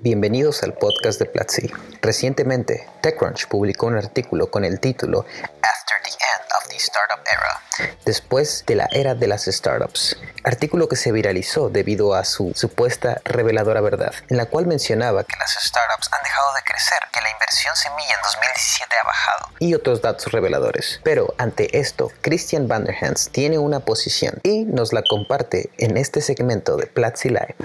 Bienvenidos al podcast de Platzi. Recientemente, TechCrunch publicó un artículo con el título After the Startup Era, después de la era de las startups, artículo que se viralizó debido a su supuesta reveladora verdad, en la cual mencionaba que las startups han dejado de crecer, que la inversión semilla en 2017 ha bajado y otros datos reveladores. Pero ante esto, Christian Vanderhans tiene una posición y nos la comparte en este segmento de Platzi Live.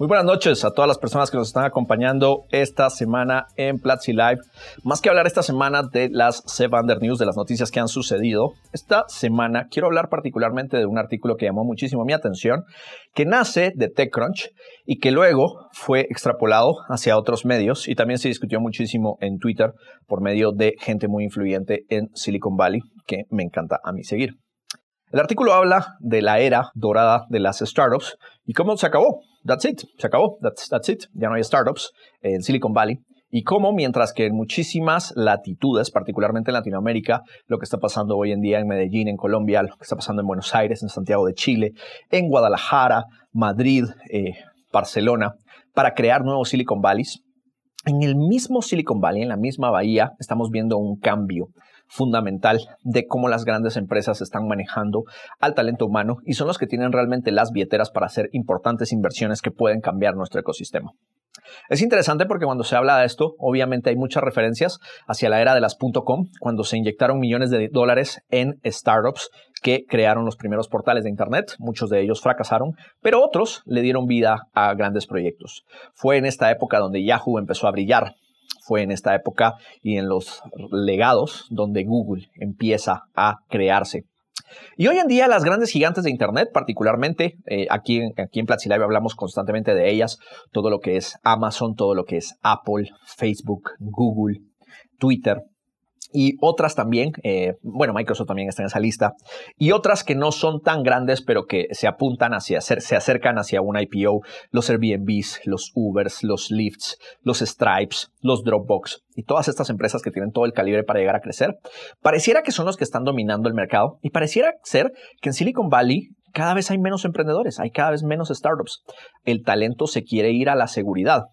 Muy buenas noches a todas las personas que nos están acompañando esta semana en Platzi Live. Más que hablar esta semana de las Sevander News, de las noticias que han sucedido, esta semana quiero hablar particularmente de un artículo que llamó muchísimo mi atención, que nace de TechCrunch y que luego fue extrapolado hacia otros medios y también se discutió muchísimo en Twitter por medio de gente muy influyente en Silicon Valley, que me encanta a mí seguir. El artículo habla de la era dorada de las startups y cómo se acabó. That's it, se acabó. That's, that's it. Ya no hay startups en Silicon Valley. Y cómo, mientras que en muchísimas latitudes, particularmente en Latinoamérica, lo que está pasando hoy en día en Medellín, en Colombia, lo que está pasando en Buenos Aires, en Santiago de Chile, en Guadalajara, Madrid, eh, Barcelona, para crear nuevos Silicon Valleys, en el mismo Silicon Valley, en la misma bahía, estamos viendo un cambio fundamental de cómo las grandes empresas están manejando al talento humano y son los que tienen realmente las billeteras para hacer importantes inversiones que pueden cambiar nuestro ecosistema. Es interesante porque cuando se habla de esto, obviamente hay muchas referencias hacia la era de las .com, cuando se inyectaron millones de dólares en startups que crearon los primeros portales de Internet. Muchos de ellos fracasaron, pero otros le dieron vida a grandes proyectos. Fue en esta época donde Yahoo empezó a brillar. Fue en esta época y en los legados donde Google empieza a crearse. Y hoy en día las grandes gigantes de Internet, particularmente eh, aquí, aquí en Platzi Live hablamos constantemente de ellas, todo lo que es Amazon, todo lo que es Apple, Facebook, Google, Twitter, y otras también, eh, bueno, Microsoft también está en esa lista, y otras que no son tan grandes, pero que se apuntan hacia, se acercan hacia un IPO, los Airbnbs, los Ubers, los Lyfts, los Stripes, los Dropbox, y todas estas empresas que tienen todo el calibre para llegar a crecer, pareciera que son los que están dominando el mercado, y pareciera ser que en Silicon Valley cada vez hay menos emprendedores, hay cada vez menos startups. El talento se quiere ir a la seguridad.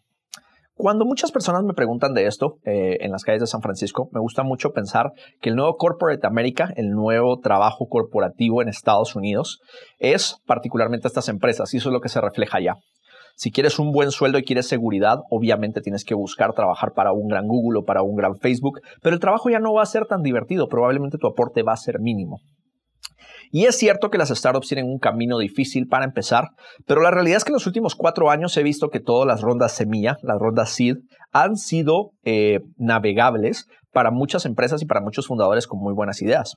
Cuando muchas personas me preguntan de esto eh, en las calles de San Francisco, me gusta mucho pensar que el nuevo Corporate America, el nuevo trabajo corporativo en Estados Unidos, es particularmente estas empresas y eso es lo que se refleja allá. Si quieres un buen sueldo y quieres seguridad, obviamente tienes que buscar trabajar para un gran Google o para un gran Facebook, pero el trabajo ya no va a ser tan divertido, probablemente tu aporte va a ser mínimo. Y es cierto que las startups tienen un camino difícil para empezar, pero la realidad es que en los últimos cuatro años he visto que todas las rondas semilla, las rondas seed, han sido eh, navegables para muchas empresas y para muchos fundadores con muy buenas ideas.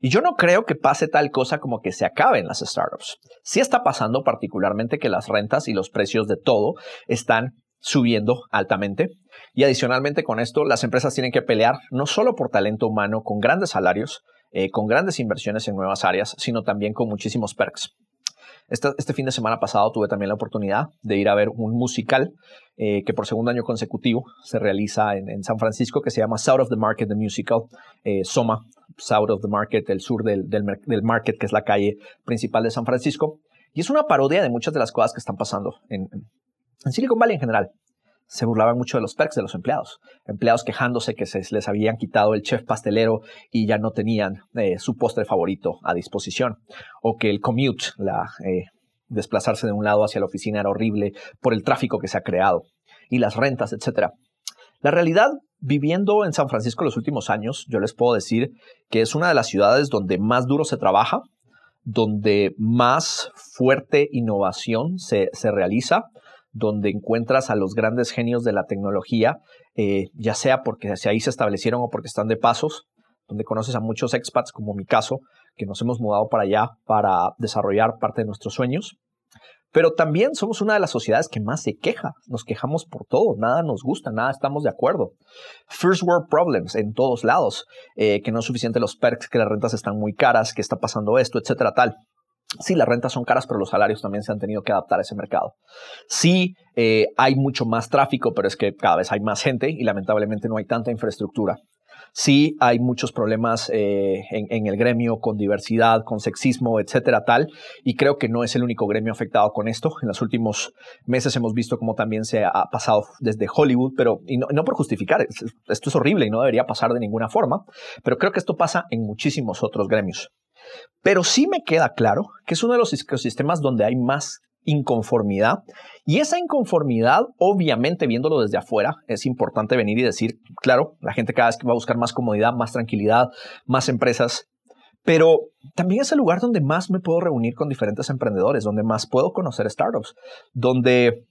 Y yo no creo que pase tal cosa como que se acaben las startups. Sí está pasando particularmente que las rentas y los precios de todo están subiendo altamente. Y adicionalmente con esto, las empresas tienen que pelear no solo por talento humano con grandes salarios, eh, con grandes inversiones en nuevas áreas, sino también con muchísimos perks. Este, fin de semana pasado tuve también la oportunidad de ir a ver un musical eh, que por segundo año consecutivo se realiza en, San Francisco que se llama South of the Market, the Musical, eh, Soma, South of the Market, el sur del, Market, que es la calle principal de San Francisco. Y es una parodia de muchas de las cosas que están pasando en Silicon Valley en general se burlaban mucho de los perks de los empleados. Empleados quejándose que se les habían quitado el chef pastelero y ya no tenían eh, su postre favorito a disposición. O que el commute, la, eh, desplazarse de un lado hacia la oficina era horrible por el tráfico que se ha creado. Y las rentas, etc. La realidad, viviendo en San Francisco los últimos años, yo les puedo decir que es una de las ciudades donde más duro se trabaja, donde más fuerte innovación se, se realiza, donde encuentras a los grandes genios de la tecnología, eh, ya sea porque hacia ahí se establecieron o porque están de pasos, donde conoces a muchos expats, como mi caso, que nos hemos mudado para allá para desarrollar parte de nuestros sueños. Pero también somos una de las sociedades que más se queja. Nos quejamos por todo, nada nos gusta, nada estamos de acuerdo. First world problems en todos lados, eh, que no es suficiente los perks, que las rentas están muy caras, que está pasando esto, etcétera, tal. Sí, las rentas son caras, pero los salarios también se han tenido que adaptar a ese mercado. Sí, eh, hay mucho más tráfico, pero es que cada vez hay más gente y lamentablemente no hay tanta infraestructura. Sí hay muchos problemas eh, en, el gremio con diversidad, con sexismo, etcétera, tal, y creo que no es el único gremio afectado con esto. En los últimos meses hemos visto cómo también se ha pasado desde Hollywood, pero y no, por justificar, esto es horrible y no debería pasar de ninguna forma, pero creo que esto pasa en muchísimos otros gremios. Pero sí me queda claro que es uno de los ecosistemas donde hay más inconformidad. Y esa inconformidad, obviamente viéndolo desde afuera, es importante venir y decir, claro, la gente cada vez va a buscar más comodidad, más tranquilidad, más empresas. Pero también es el lugar donde más me puedo reunir con diferentes emprendedores, donde más puedo conocer startups, donde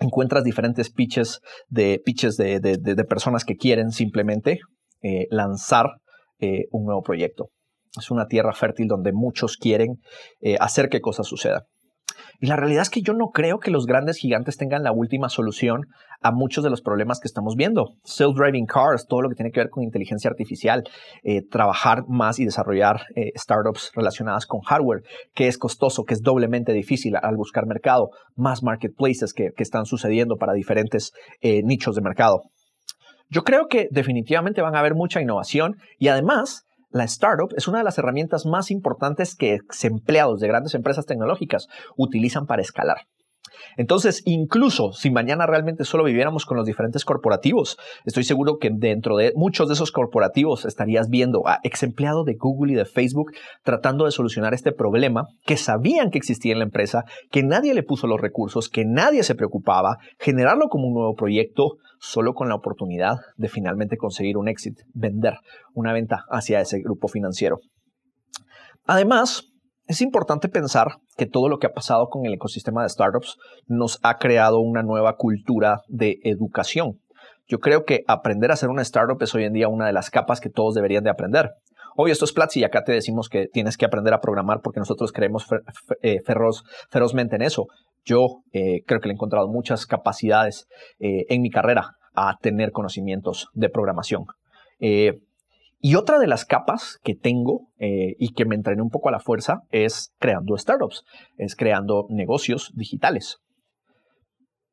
encuentras diferentes pitches de, pitches de, personas que quieren simplemente eh, lanzar eh, un nuevo proyecto. Es una tierra fértil donde muchos quieren eh, hacer que cosas sucedan. Y la realidad es que yo no creo que los grandes gigantes tengan la última solución a muchos de los problemas que estamos viendo. Self-driving cars, todo lo que tiene que ver con inteligencia artificial, eh, trabajar más y desarrollar eh, startups relacionadas con hardware, que es costoso, que es doblemente difícil al buscar mercado, más marketplaces que, están sucediendo para diferentes nichos de mercado. Yo creo que definitivamente van a haber mucha innovación y además la startup es una de las herramientas más importantes que empleados de grandes empresas tecnológicas utilizan para escalar. Entonces, incluso si mañana realmente solo viviéramos con los diferentes corporativos, estoy seguro que dentro de muchos de esos corporativos estarías viendo a ex empleados de Google y de Facebook tratando de solucionar este problema que sabían que existía en la empresa, que nadie le puso los recursos, que nadie se preocupaba, generarlo como un nuevo proyecto, solo con la oportunidad de finalmente conseguir un éxito, vender una venta hacia ese grupo financiero. Además, es importante pensar que todo lo que ha pasado con el ecosistema de startups nos ha creado una nueva cultura de educación. Yo creo que aprender a hacer una startup es hoy en día una de las capas que todos deberían de aprender. Hoy esto es Platzi y acá te decimos que tienes que aprender a programar porque nosotros creemos eh, ferozmente en eso. Yo eh, creo que le he encontrado muchas capacidades eh, en mi carrera a tener conocimientos de programación. Y otra de las capas que tengo eh, y que me entrené un poco a la fuerza es creando startups, es creando negocios digitales.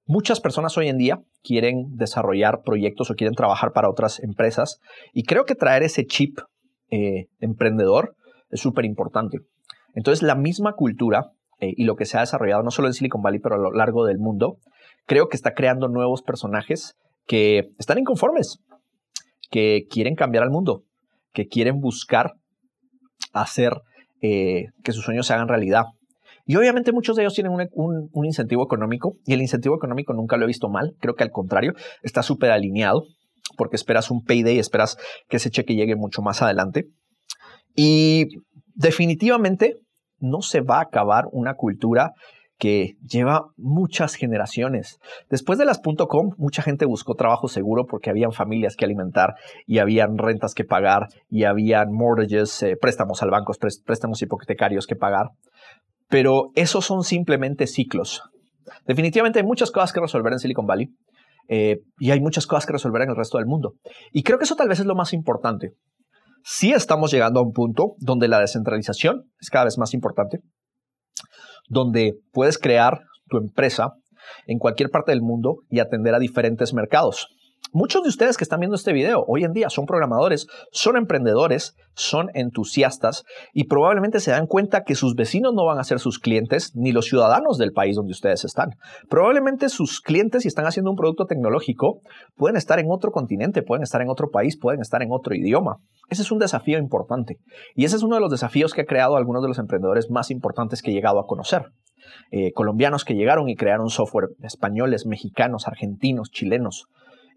Muchas personas hoy en día quieren desarrollar proyectos o quieren trabajar para otras empresas y creo que traer ese chip eh, emprendedor es súper importante. Entonces la misma cultura eh, y lo que se ha desarrollado no solo en Silicon Valley, pero a lo largo del mundo, creo que está creando nuevos personajes que están inconformes, que quieren cambiar al mundo, que quieren buscar hacer eh, que sus sueños se hagan realidad. Y obviamente muchos de ellos tienen un, incentivo económico y el incentivo económico nunca lo he visto mal, creo que al contrario, está súper alineado porque esperas un payday, esperas que ese cheque llegue mucho más adelante. Y definitivamente no se va a acabar una cultura que lleva muchas generaciones. Después de las .com, mucha gente buscó trabajo seguro porque habían familias que alimentar y habían rentas que pagar y habían mortgages, eh, préstamos al banco, préstamos hipotecarios que pagar. Pero esos son simplemente ciclos. Definitivamente hay muchas cosas que resolver en Silicon Valley eh, y hay muchas cosas que resolver en el resto del mundo. Y creo que eso tal vez es lo más importante. Sí estamos llegando a un punto donde la descentralización es cada vez más importante, donde puedes crear tu empresa en cualquier parte del mundo y atender a diferentes mercados. Muchos de ustedes que están viendo este video hoy en día son programadores, son emprendedores, son entusiastas y probablemente se dan cuenta que sus vecinos no van a ser sus clientes ni los ciudadanos del país donde ustedes están. Probablemente sus clientes, si están haciendo un producto tecnológico, pueden estar en otro continente, pueden estar en otro país, pueden estar en otro idioma. Ese es un desafío importante y ese es uno de los desafíos que ha creado algunos de los emprendedores más importantes que he llegado a conocer. Eh, colombianos que llegaron y crearon software, españoles, mexicanos, argentinos, chilenos,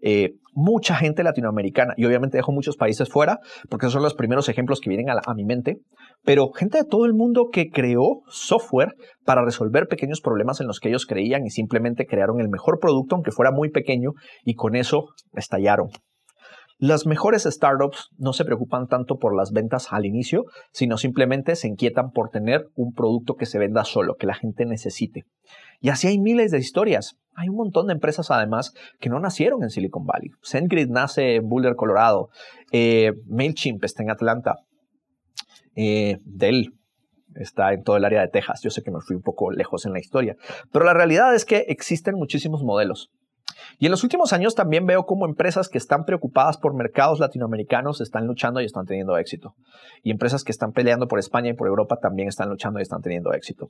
eh, mucha gente latinoamericana, y obviamente dejo muchos países fuera, porque son los primeros ejemplos que vienen a mi mente, pero gente de todo el mundo que creó software para resolver pequeños problemas en los que ellos creían y simplemente crearon el mejor producto, aunque fuera muy pequeño, y con eso estallaron. Las mejores startups no se preocupan tanto por las ventas al inicio, sino simplemente se inquietan por tener un producto que se venda solo, que la gente necesite. Y así hay miles de historias. Hay un montón de empresas además que no nacieron en Silicon Valley. SendGrid nace en Boulder, Colorado. Eh, MailChimp está en Atlanta. Eh, Dell está en todo el área de Texas. Yo sé que me fui un poco lejos en la historia. Pero la realidad es que existen muchísimos modelos. Y en los últimos años también veo cómo empresas que están preocupadas por mercados latinoamericanos están luchando y están teniendo éxito. Y empresas que están peleando por España y por Europa también están luchando y están teniendo éxito.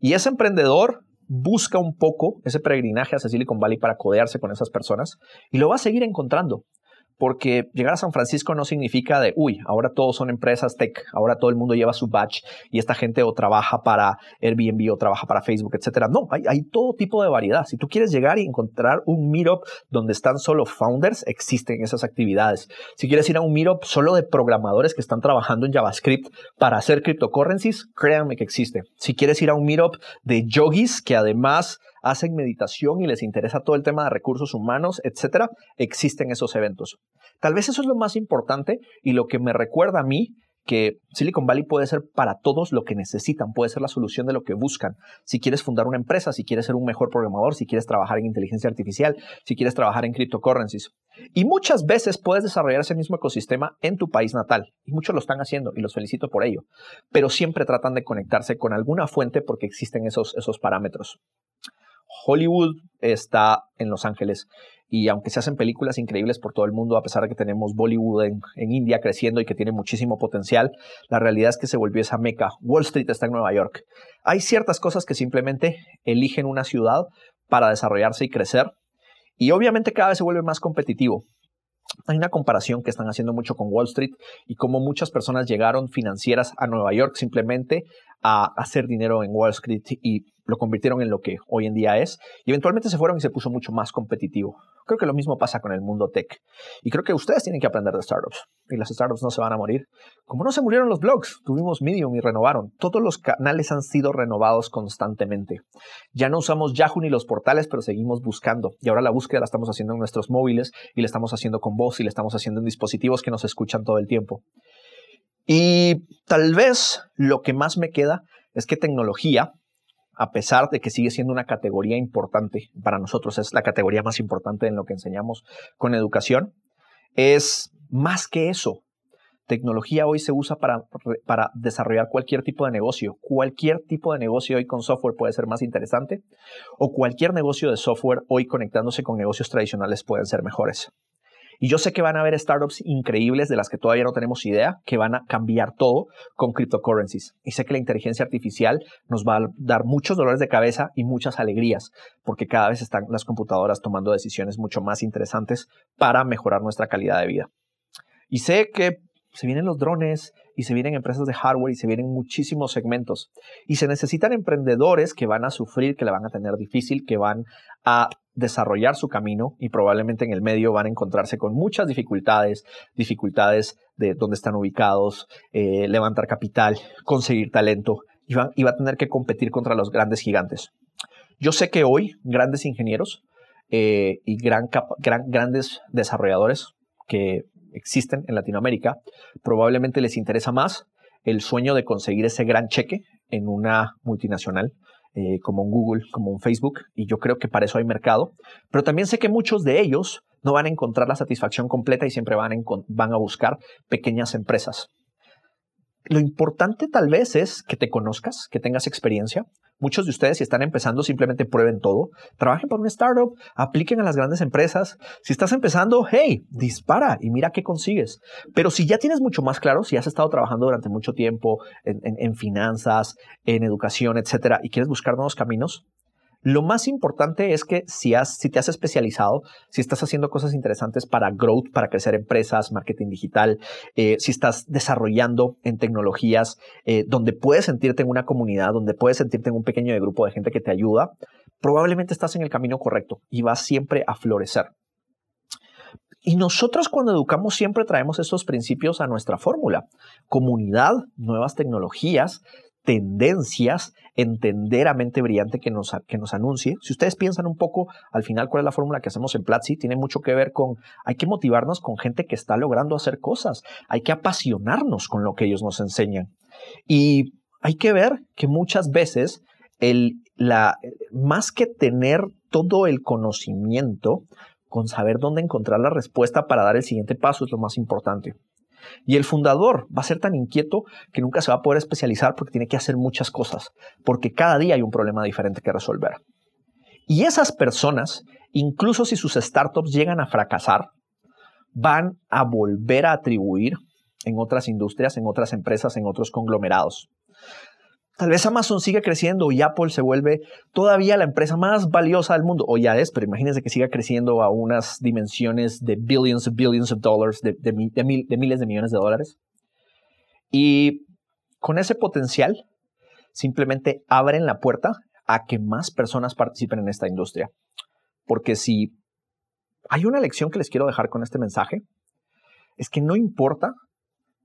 Y ese emprendedor busca un poco ese peregrinaje a Silicon Valley para codearse con esas personas y lo va a seguir encontrando porque llegar a San Francisco no significa de, uy, ahora todos son empresas tech, ahora todo el mundo lleva su badge y esta gente o trabaja para Airbnb o trabaja para Facebook, etcétera. No, hay, hay todo tipo de variedad. Si tú quieres llegar y encontrar un meetup donde están solo founders, existen esas actividades. Si quieres ir a un meetup solo de programadores que están trabajando en JavaScript para hacer cryptocurrencies, créanme que existe. Si quieres ir a un meetup de yogis que además hacen meditación y les interesa todo el tema de recursos humanos, etcétera, existen esos eventos. Tal vez eso es lo más importante y lo que me recuerda a mí que Silicon Valley puede ser para todos lo que necesitan, puede ser la solución de lo que buscan. Si quieres fundar una empresa, si quieres ser un mejor programador, si quieres trabajar en inteligencia artificial, si quieres trabajar en cryptocurrencies. Y muchas veces puedes desarrollar ese mismo ecosistema en tu país natal. Y muchos lo están haciendo y los felicito por ello. Pero siempre tratan de conectarse con alguna fuente porque existen esos, esos parámetros. Hollywood está en Los Ángeles y aunque se hacen películas increíbles por todo el mundo, a pesar de que tenemos Bollywood en, India creciendo y que tiene muchísimo potencial, la realidad es que se volvió esa meca. Wall Street está en Nueva York. Hay ciertas cosas que simplemente eligen una ciudad para desarrollarse y crecer y obviamente cada vez se vuelve más competitivo. Hay una comparación que están haciendo mucho con Wall Street y cómo muchas personas llegaron financieras a Nueva York simplemente a hacer dinero en Wall Street y lo convirtieron en lo que hoy en día es y eventualmente se fueron y se puso mucho más competitivo. Creo que lo mismo pasa con el mundo tech y creo que ustedes tienen que aprender de startups y las startups no se van a morir. Como no se murieron los blogs, tuvimos Medium y renovaron. Todos los canales han sido renovados constantemente. Ya no usamos Yahoo ni los portales, pero seguimos buscando y ahora la búsqueda la estamos haciendo en nuestros móviles y la estamos haciendo con voz y la estamos haciendo en dispositivos que nos escuchan todo el tiempo. Y tal vez lo que más me queda es que tecnología, a pesar de que sigue siendo una categoría importante para nosotros, es la categoría más importante en lo que enseñamos con educación, es más que eso. Tecnología hoy se usa para, para desarrollar cualquier tipo de negocio. Cualquier tipo de negocio hoy con software puede ser más interesante o cualquier negocio de software hoy conectándose con negocios tradicionales pueden ser mejores. Y yo sé que van a haber startups increíbles de las que todavía no tenemos idea, que van a cambiar todo con cryptocurrencies. Y sé que la inteligencia artificial nos va a dar muchos dolores de cabeza y muchas alegrías, porque cada vez están las computadoras tomando decisiones mucho más interesantes para mejorar nuestra calidad de vida. Y sé que se vienen los drones y se vienen empresas de hardware y se vienen muchísimos segmentos. Y se necesitan emprendedores que van a sufrir, que la van a tener difícil, que van a desarrollar su camino y probablemente en el medio van a encontrarse con muchas dificultades, dificultades de dónde están ubicados, eh, levantar capital, conseguir talento y va, a tener que competir contra los grandes gigantes. Yo sé que hoy grandes ingenieros eh, y gran, grandes desarrolladores que existen en Latinoamérica, probablemente les interesa más el sueño de conseguir ese gran cheque en una multinacional eh, como un Google, como un Facebook, y yo creo que para eso hay mercado, pero también sé que muchos de ellos no van a encontrar la satisfacción completa y siempre van van a buscar pequeñas empresas. Lo importante tal vez es que te conozcas, que tengas experiencia. Muchos de ustedes, si están empezando, simplemente prueben todo. Trabajen para una startup, apliquen a las grandes empresas. Si estás empezando, hey, dispara y mira qué consigues. Pero si ya tienes mucho más claro, si has estado trabajando durante mucho tiempo en, en finanzas, en educación, etcétera, y quieres buscar nuevos caminos, lo más importante es que si, has, si te has especializado, si estás haciendo cosas interesantes para growth, para crecer empresas, marketing digital, eh, si estás desarrollando en tecnologías eh, donde puedes sentirte en una comunidad, donde puedes sentirte en un pequeño grupo de gente que te ayuda, probablemente estás en el camino correcto y vas siempre a florecer. Y nosotros cuando educamos siempre traemos esos principios a nuestra fórmula. Comunidad, nuevas tecnologías, tendencias, entender a mente brillante que nos, que nos anuncie. Si ustedes piensan un poco al final cuál es la fórmula que hacemos en Platzi, tiene mucho que ver con, hay que motivarnos con gente que está logrando hacer cosas, hay que apasionarnos con lo que ellos nos enseñan. Y hay que ver que muchas veces el, la, más que tener todo el conocimiento, con saber dónde encontrar la respuesta para dar el siguiente paso es lo más importante. Y el fundador va a ser tan inquieto que nunca se va a poder especializar porque tiene que hacer muchas cosas, porque cada día hay un problema diferente que resolver. Y esas personas, incluso si sus startups llegan a fracasar, van a volver a atribuir en otras industrias, en otras empresas, en otros conglomerados. Tal vez Amazon siga creciendo y Apple se vuelve todavía la empresa más valiosa del mundo, o ya es, pero imagínense que siga creciendo a unas dimensiones de billions, billions of dollars, de, de miles de millones de dólares. Y con ese potencial, simplemente abren la puerta a que más personas participen en esta industria. Porque si hay una lección que les quiero dejar con este mensaje, es que no importa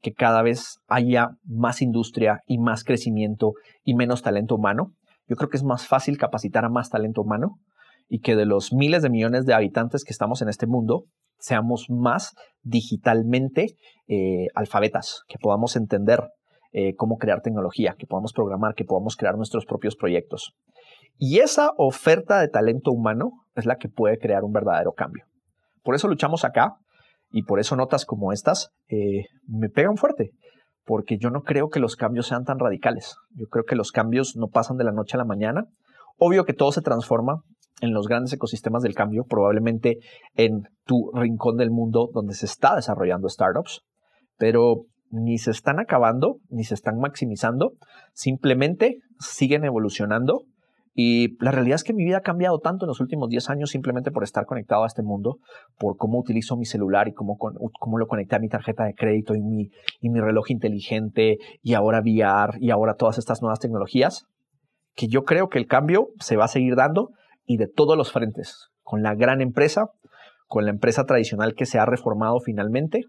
que cada vez haya más industria y más crecimiento y menos talento humano. Yo creo que es más fácil capacitar a más talento humano y que de los miles de millones de habitantes que estamos en este mundo, seamos más digitalmente eh, alfabetas, que podamos entender eh, cómo crear tecnología, que podamos programar, que podamos crear nuestros propios proyectos. Y esa oferta de talento humano es la que puede crear un verdadero cambio. Por eso luchamos acá y por eso notas como estas eh, me pegan fuerte, porque yo no creo que los cambios sean tan radicales. Yo creo que los cambios no pasan de la noche a la mañana. Obvio que todo se transforma en los grandes ecosistemas del cambio, probablemente en tu rincón del mundo donde se está desarrollando startups, pero ni se están acabando, ni se están maximizando, simplemente siguen evolucionando y la realidad es que mi vida ha cambiado tanto en los últimos 10 años simplemente por estar conectado a este mundo, por cómo utilizo mi celular y cómo, lo conecté a mi tarjeta de crédito y mi, y mi reloj inteligente y ahora VR y ahora todas estas nuevas tecnologías, que yo creo que el cambio se va a seguir dando y de todos los frentes, con la gran empresa, con la empresa tradicional que se ha reformado finalmente,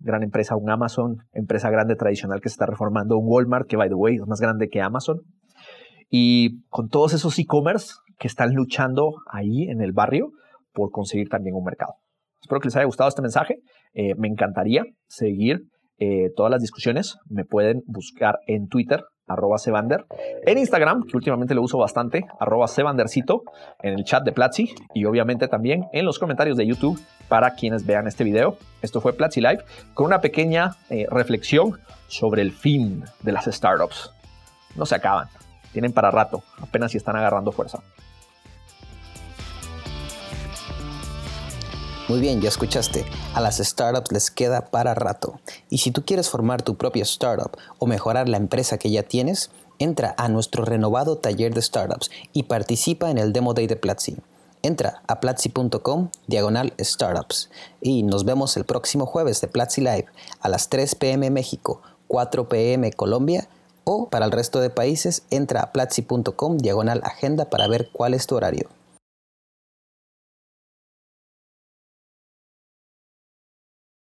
gran empresa, un Amazon, empresa grande tradicional que se está reformando, un Walmart, que by the way es más grande que Amazon, y con todos esos e-commerce que están luchando ahí en el barrio por conseguir también un mercado. Espero que les haya gustado este mensaje. Eh, me encantaría seguir eh, todas las discusiones. Me pueden buscar en Twitter, arroba Sevander, en Instagram, que últimamente lo uso bastante, arroba Sevandercito, en el chat de Platzi y obviamente también en los comentarios de YouTube para quienes vean este video. Esto fue Platzi Live con una pequeña eh, reflexión sobre el fin de las startups. No se acaban tienen para rato, apenas si están agarrando fuerza. Muy bien, ya escuchaste. A las startups les queda para rato. Y si tú quieres formar tu propia startup o mejorar la empresa que ya tienes, entra a nuestro renovado taller de startups y participa en el Demo Day de Platzi. Entra a platzi.com diagonal startups y nos vemos el próximo jueves de Platzi Live a las 3 pm México, 4 pm Colombia o para el resto de países entra a platzi.com diagonal agenda para ver cuál es tu horario.